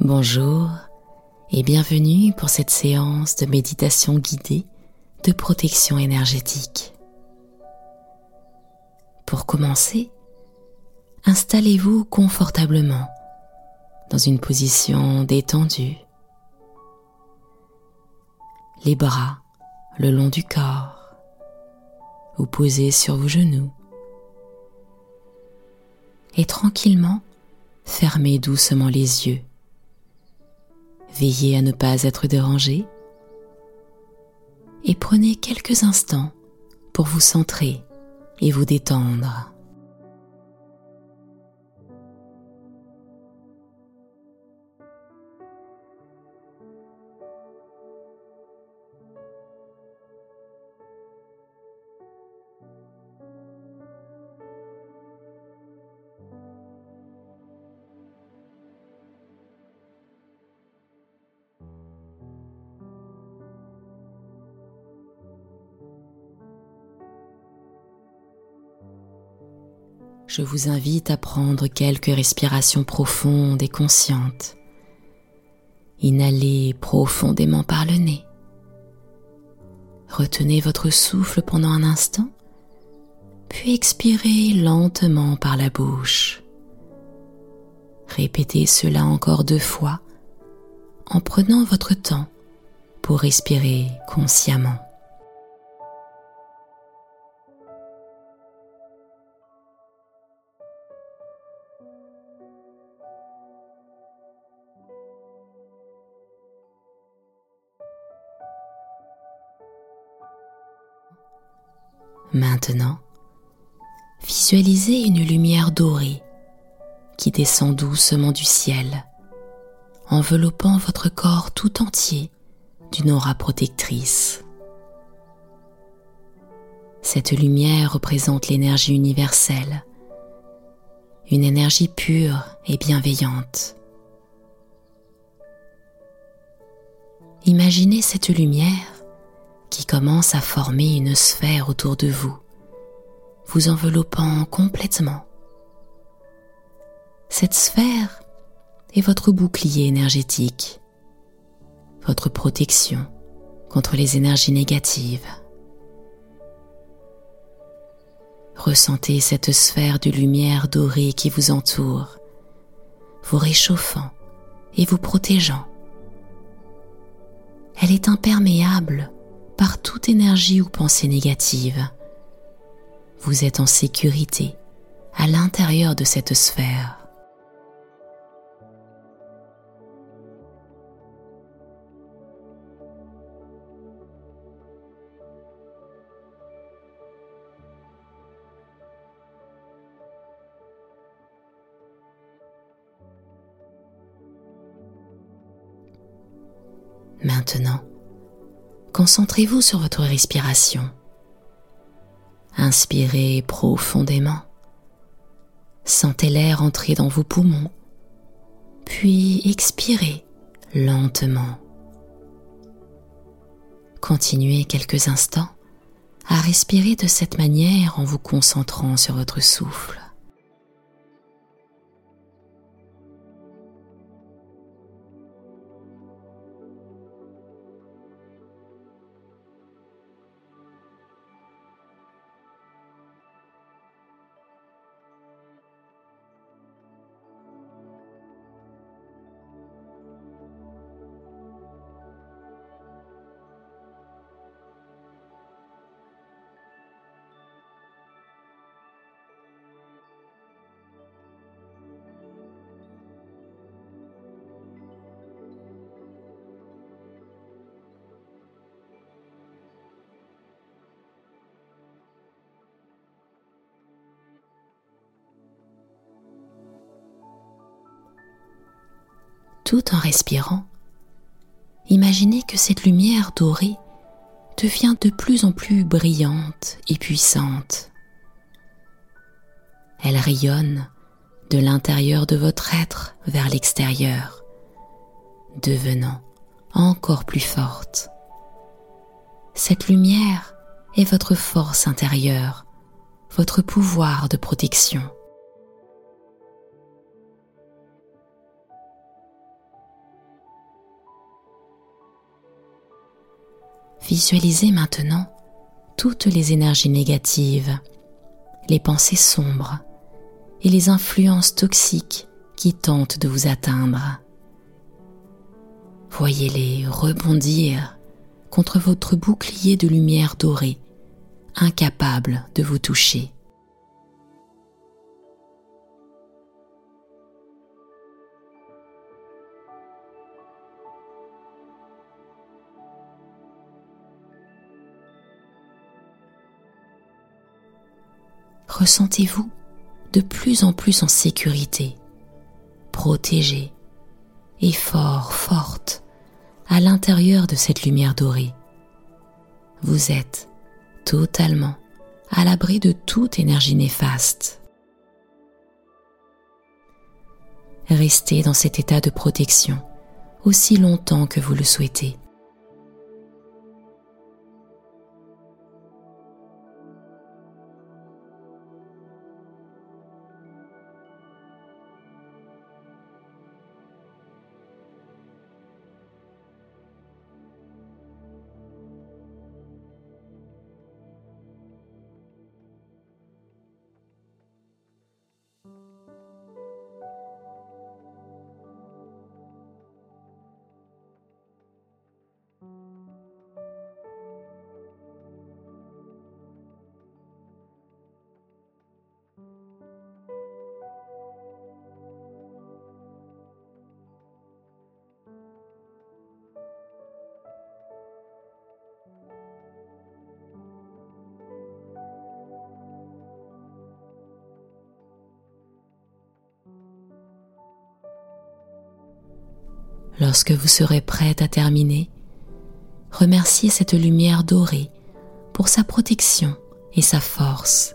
Bonjour et bienvenue pour cette séance de méditation guidée de protection énergétique. Pour commencer, installez-vous confortablement dans une position détendue, les bras le long du corps ou posés sur vos genoux et tranquillement fermez doucement les yeux Veillez à ne pas être dérangé et prenez quelques instants pour vous centrer et vous détendre. Je vous invite à prendre quelques respirations profondes et conscientes. Inhalez profondément par le nez. Retenez votre souffle pendant un instant, puis expirez lentement par la bouche. Répétez cela encore deux fois en prenant votre temps pour respirer consciemment. Maintenant, visualisez une lumière dorée qui descend doucement du ciel, enveloppant votre corps tout entier d'une aura protectrice. Cette lumière représente l'énergie universelle, une énergie pure et bienveillante. Imaginez cette lumière qui commence à former une sphère autour de vous, vous enveloppant complètement. Cette sphère est votre bouclier énergétique, votre protection contre les énergies négatives. Ressentez cette sphère de lumière dorée qui vous entoure, vous réchauffant et vous protégeant. Elle est imperméable par toute énergie ou pensée négative. Vous êtes en sécurité à l'intérieur de cette sphère. Maintenant, concentrez-vous sur votre respiration. Inspirez profondément. Sentez l'air entrer dans vos poumons, puis expirez lentement. Continuez quelques instants à respirer de cette manière en vous concentrant sur votre souffle. Tout en respirant, imaginez que cette lumière dorée devient de plus en plus brillante et puissante. Elle rayonne de l'intérieur de votre être vers l'extérieur, devenant encore plus forte. Cette lumière est votre force intérieure, votre pouvoir de protection. Visualisez maintenant toutes les énergies négatives, les pensées sombres et les influences toxiques qui tentent de vous atteindre. Voyez-les rebondir contre votre bouclier de lumière dorée, incapable de vous toucher. Ressentez-vous de plus en plus en sécurité, protégé et fort, forte à l'intérieur de cette lumière dorée. Vous êtes totalement à l'abri de toute énergie néfaste. Restez dans cet état de protection aussi longtemps que vous le souhaitez. Lorsque vous serez prête à terminer, remerciez cette lumière dorée pour sa protection et sa force.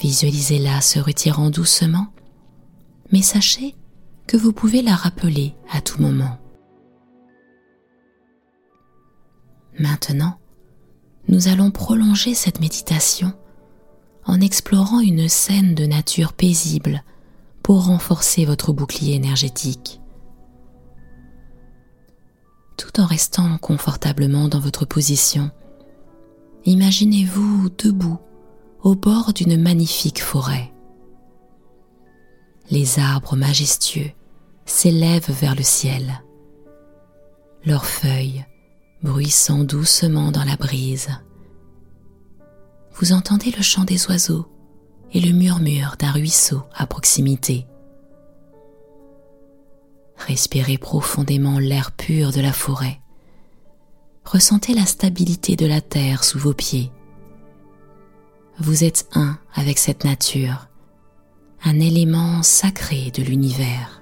Visualisez-la se retirant doucement, mais sachez que vous pouvez la rappeler à tout moment. Maintenant, nous allons prolonger cette méditation en explorant une scène de nature paisible pour renforcer votre bouclier énergétique tout en restant confortablement dans votre position. Imaginez-vous debout au bord d'une magnifique forêt. Les arbres majestueux s'élèvent vers le ciel, leurs feuilles bruissant doucement dans la brise. Vous entendez le chant des oiseaux et le murmure d'un ruisseau à proximité. Respirez profondément l'air pur de la forêt. Ressentez la stabilité de la terre sous vos pieds. Vous êtes un avec cette nature, un élément sacré de l'univers.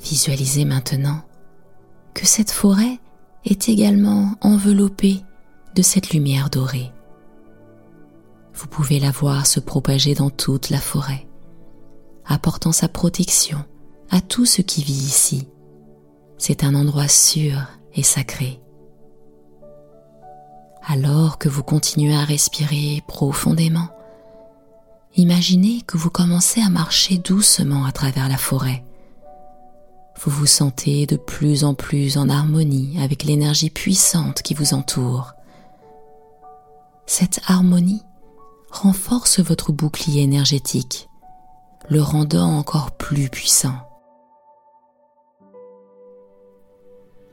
Visualisez maintenant que cette forêt est également enveloppée de cette lumière dorée. Vous pouvez la voir se propager dans toute la forêt, apportant sa protection à tout ce qui vit ici. C'est un endroit sûr et sacré. Alors que vous continuez à respirer profondément, imaginez que vous commencez à marcher doucement à travers la forêt vous vous sentez de plus en plus en harmonie avec l'énergie puissante qui vous entoure. Cette harmonie renforce votre bouclier énergétique, le rendant encore plus puissant.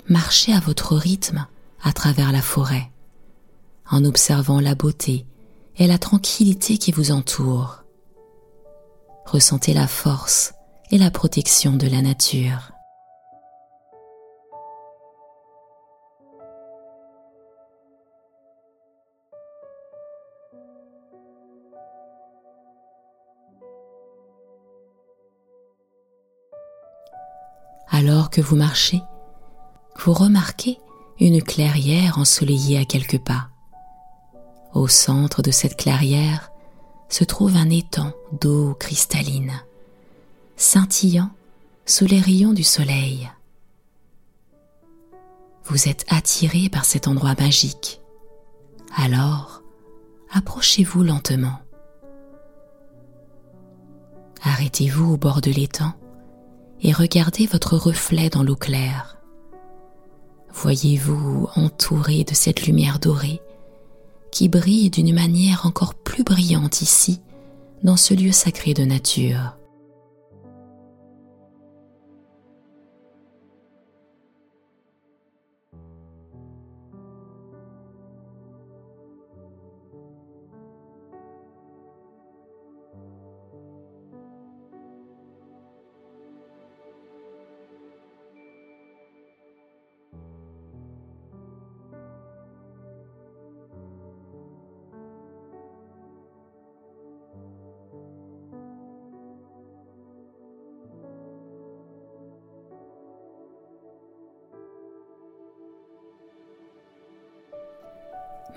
Marchez à votre rythme à travers la forêt, en observant la beauté et la tranquillité qui vous entoure. Ressentez la force et la protection de la nature. Vous marchez, vous remarquez une clairière ensoleillée à quelques pas. Au centre de cette clairière se trouve un étang d'eau cristalline, scintillant sous les rayons du soleil. Vous êtes attiré par cet endroit magique. Alors, approchez-vous lentement. Arrêtez-vous au bord de l'étang et regardez votre reflet dans l'eau claire. Voyez-vous entouré de cette lumière dorée qui brille d'une manière encore plus brillante ici, dans ce lieu sacré de nature.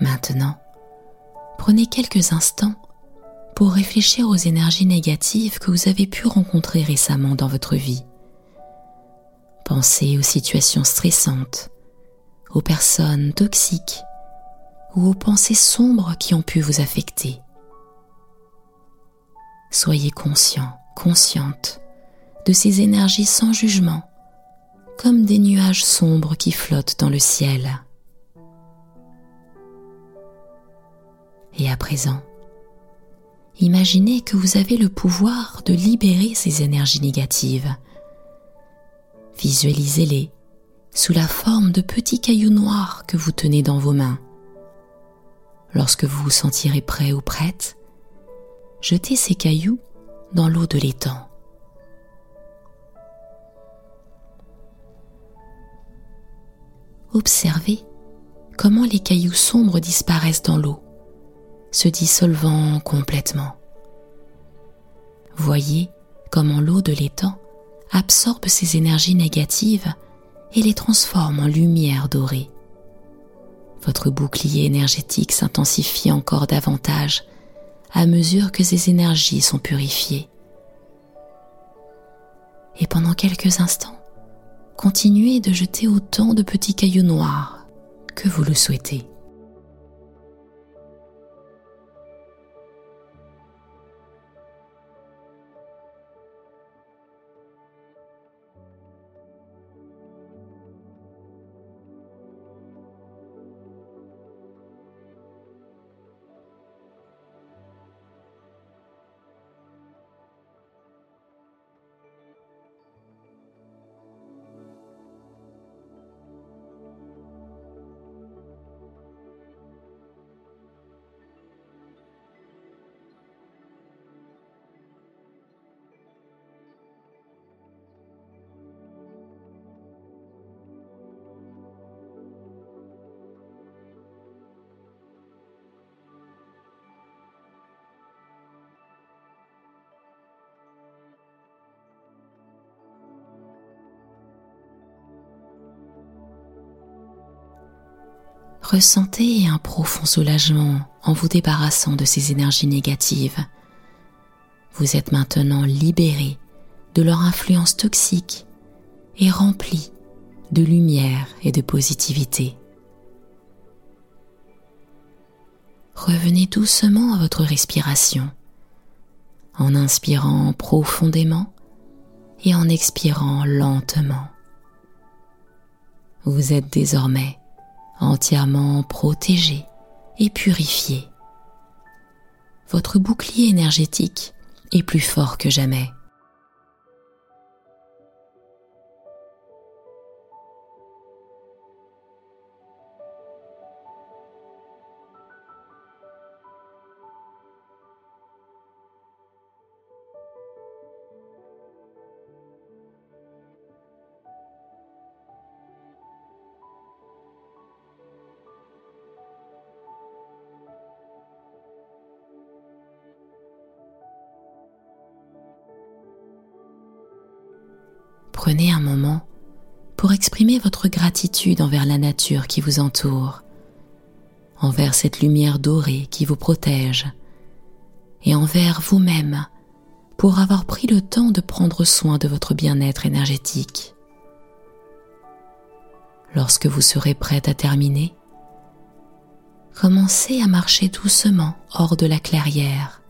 Maintenant, prenez quelques instants pour réfléchir aux énergies négatives que vous avez pu rencontrer récemment dans votre vie. Pensez aux situations stressantes, aux personnes toxiques ou aux pensées sombres qui ont pu vous affecter. Soyez conscient, consciente de ces énergies sans jugement, comme des nuages sombres qui flottent dans le ciel. Et à présent, imaginez que vous avez le pouvoir de libérer ces énergies négatives. Visualisez-les sous la forme de petits cailloux noirs que vous tenez dans vos mains. Lorsque vous vous sentirez prêt ou prête, jetez ces cailloux dans l'eau de l'étang. Observez comment les cailloux sombres disparaissent dans l'eau se dissolvant complètement. Voyez comment l'eau de l'étang absorbe ces énergies négatives et les transforme en lumière dorée. Votre bouclier énergétique s'intensifie encore davantage à mesure que ces énergies sont purifiées. Et pendant quelques instants, continuez de jeter autant de petits cailloux noirs que vous le souhaitez. Ressentez un profond soulagement en vous débarrassant de ces énergies négatives. Vous êtes maintenant libéré de leur influence toxique et rempli de lumière et de positivité. Revenez doucement à votre respiration en inspirant profondément et en expirant lentement. Vous êtes désormais entièrement protégé et purifié. Votre bouclier énergétique est plus fort que jamais. Prenez un moment pour exprimer votre gratitude envers la nature qui vous entoure, envers cette lumière dorée qui vous protège, et envers vous-même pour avoir pris le temps de prendre soin de votre bien-être énergétique. Lorsque vous serez prête à terminer, commencez à marcher doucement hors de la clairière,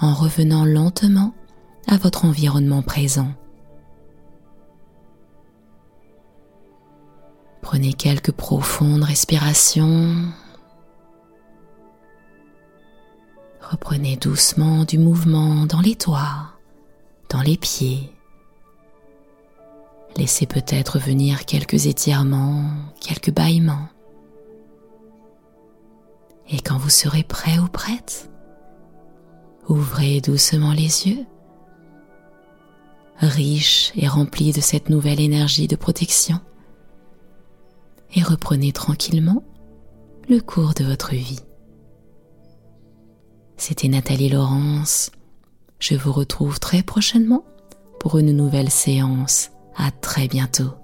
en revenant lentement à votre environnement présent. Prenez quelques profondes respirations. Reprenez doucement du mouvement dans les doigts, dans les pieds. Laissez peut-être venir quelques étirements, quelques bâillements. Et quand vous serez prêt ou prête, ouvrez doucement les yeux, riche et rempli de cette nouvelle énergie de protection, et reprenez tranquillement le cours de votre vie. C'était Nathalie Laurence. Je vous retrouve très prochainement pour une nouvelle séance. À très bientôt.